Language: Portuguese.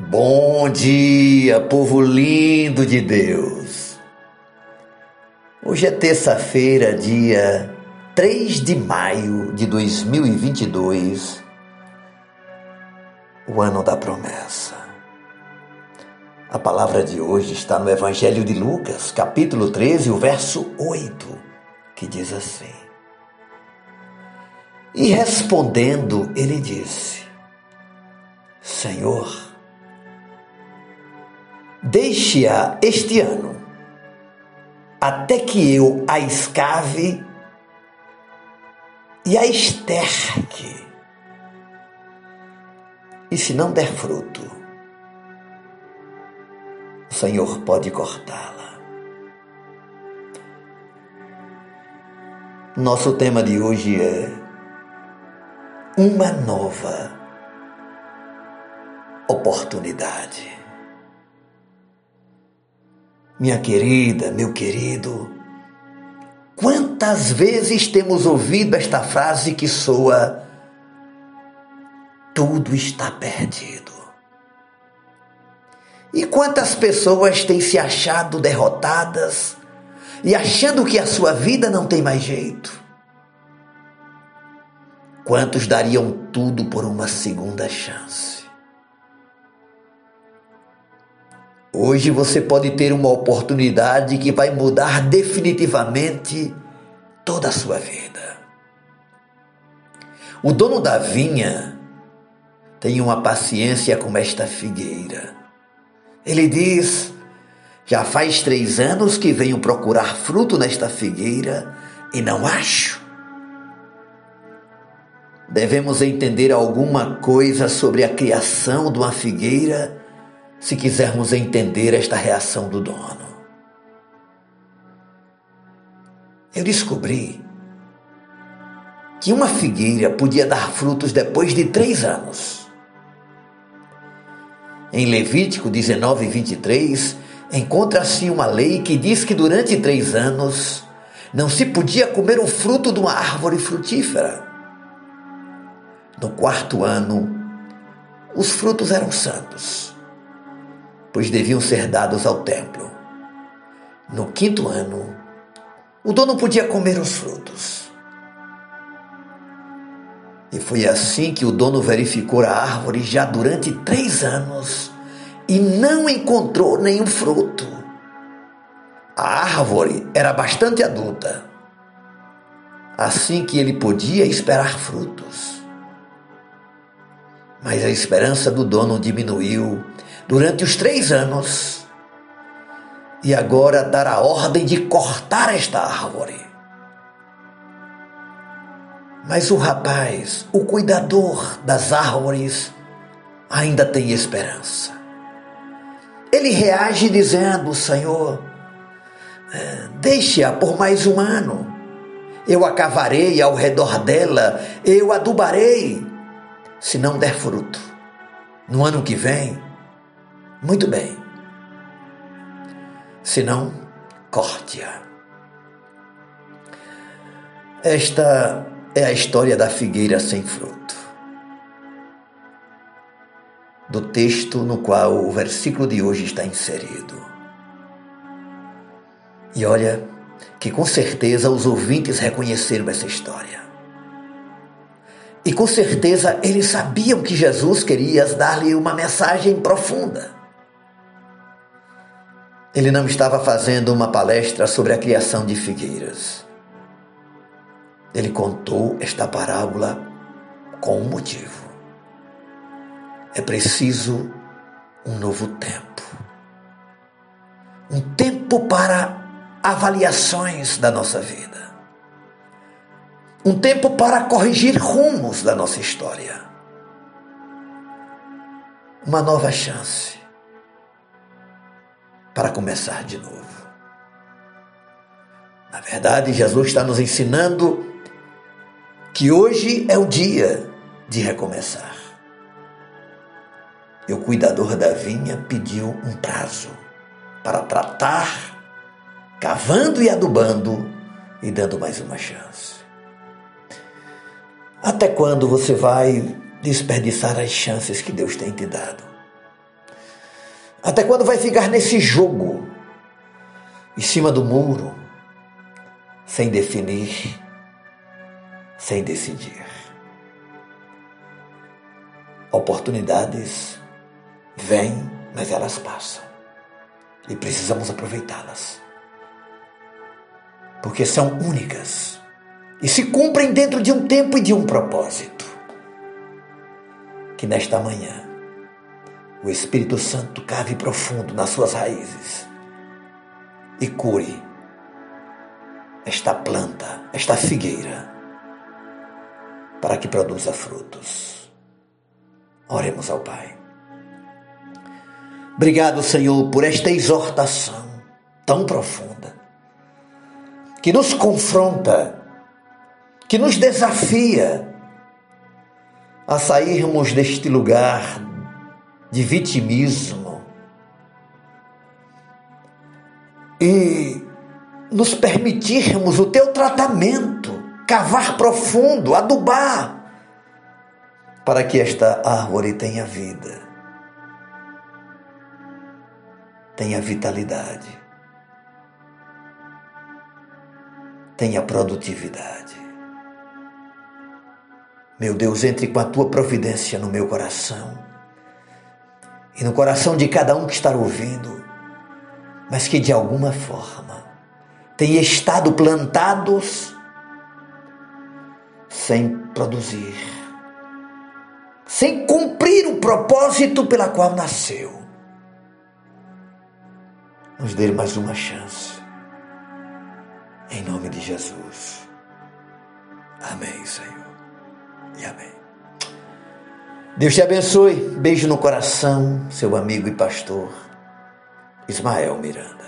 Bom dia, povo lindo de Deus. Hoje é terça-feira, dia 3 de maio de 2022, o ano da promessa. A palavra de hoje está no Evangelho de Lucas, capítulo 13, o verso 8, que diz assim: E respondendo, ele disse: Senhor, Deixe-a este ano, até que eu a escave e a esterque. E se não der fruto, o Senhor pode cortá-la. Nosso tema de hoje é uma nova oportunidade. Minha querida, meu querido, quantas vezes temos ouvido esta frase que soa: tudo está perdido? E quantas pessoas têm se achado derrotadas e achando que a sua vida não tem mais jeito? Quantos dariam tudo por uma segunda chance? Hoje você pode ter uma oportunidade que vai mudar definitivamente toda a sua vida. O dono da vinha tem uma paciência como esta figueira. Ele diz: Já faz três anos que venho procurar fruto nesta figueira e não acho. Devemos entender alguma coisa sobre a criação de uma figueira se quisermos entender esta reação do dono. Eu descobri que uma figueira podia dar frutos depois de três anos. Em Levítico 19, 23, encontra-se uma lei que diz que durante três anos não se podia comer o fruto de uma árvore frutífera. No quarto ano, os frutos eram santos pois deviam ser dados ao templo. No quinto ano, o dono podia comer os frutos. E foi assim que o dono verificou a árvore já durante três anos e não encontrou nenhum fruto. A árvore era bastante adulta, assim que ele podia esperar frutos. Mas a esperança do dono diminuiu durante os três anos e agora dar a ordem de cortar esta árvore. Mas o rapaz, o cuidador das árvores, ainda tem esperança. Ele reage dizendo: Senhor, eh, deixe-a por mais um ano. Eu a cavarei ao redor dela, eu adubarei, se não der fruto. No ano que vem, muito bem. Se não, corte-a. Esta é a história da figueira sem fruto. Do texto no qual o versículo de hoje está inserido. E olha que com certeza os ouvintes reconheceram essa história. E com certeza eles sabiam que Jesus queria dar-lhe uma mensagem profunda. Ele não estava fazendo uma palestra sobre a criação de figueiras. Ele contou esta parábola com um motivo. É preciso um novo tempo. Um tempo para avaliações da nossa vida. Um tempo para corrigir rumos da nossa história. Uma nova chance para começar de novo. Na verdade, Jesus está nos ensinando que hoje é o dia de recomeçar. E o cuidador da vinha pediu um prazo para tratar, cavando e adubando e dando mais uma chance. Até quando você vai desperdiçar as chances que Deus tem te dado? Até quando vai ficar nesse jogo, em cima do muro, sem definir, sem decidir? Oportunidades vêm, mas elas passam. E precisamos aproveitá-las. Porque são únicas e se cumprem dentro de um tempo e de um propósito. Que nesta manhã o Espírito Santo cave profundo nas suas raízes e cure esta planta, esta figueira, para que produza frutos. Oremos ao Pai. Obrigado, Senhor, por esta exortação tão profunda, que nos confronta, que nos desafia a sairmos deste lugar de vitimismo e nos permitirmos o teu tratamento, cavar profundo, adubar, para que esta árvore tenha vida, tenha vitalidade, tenha produtividade. Meu Deus, entre com a tua providência no meu coração e no coração de cada um que está ouvindo, mas que de alguma forma tenha estado plantados sem produzir, sem cumprir o propósito pela qual nasceu. Nos dê mais uma chance. Em nome de Jesus. Amém, Senhor. E amém. Deus te abençoe. Beijo no coração, seu amigo e pastor Ismael Miranda.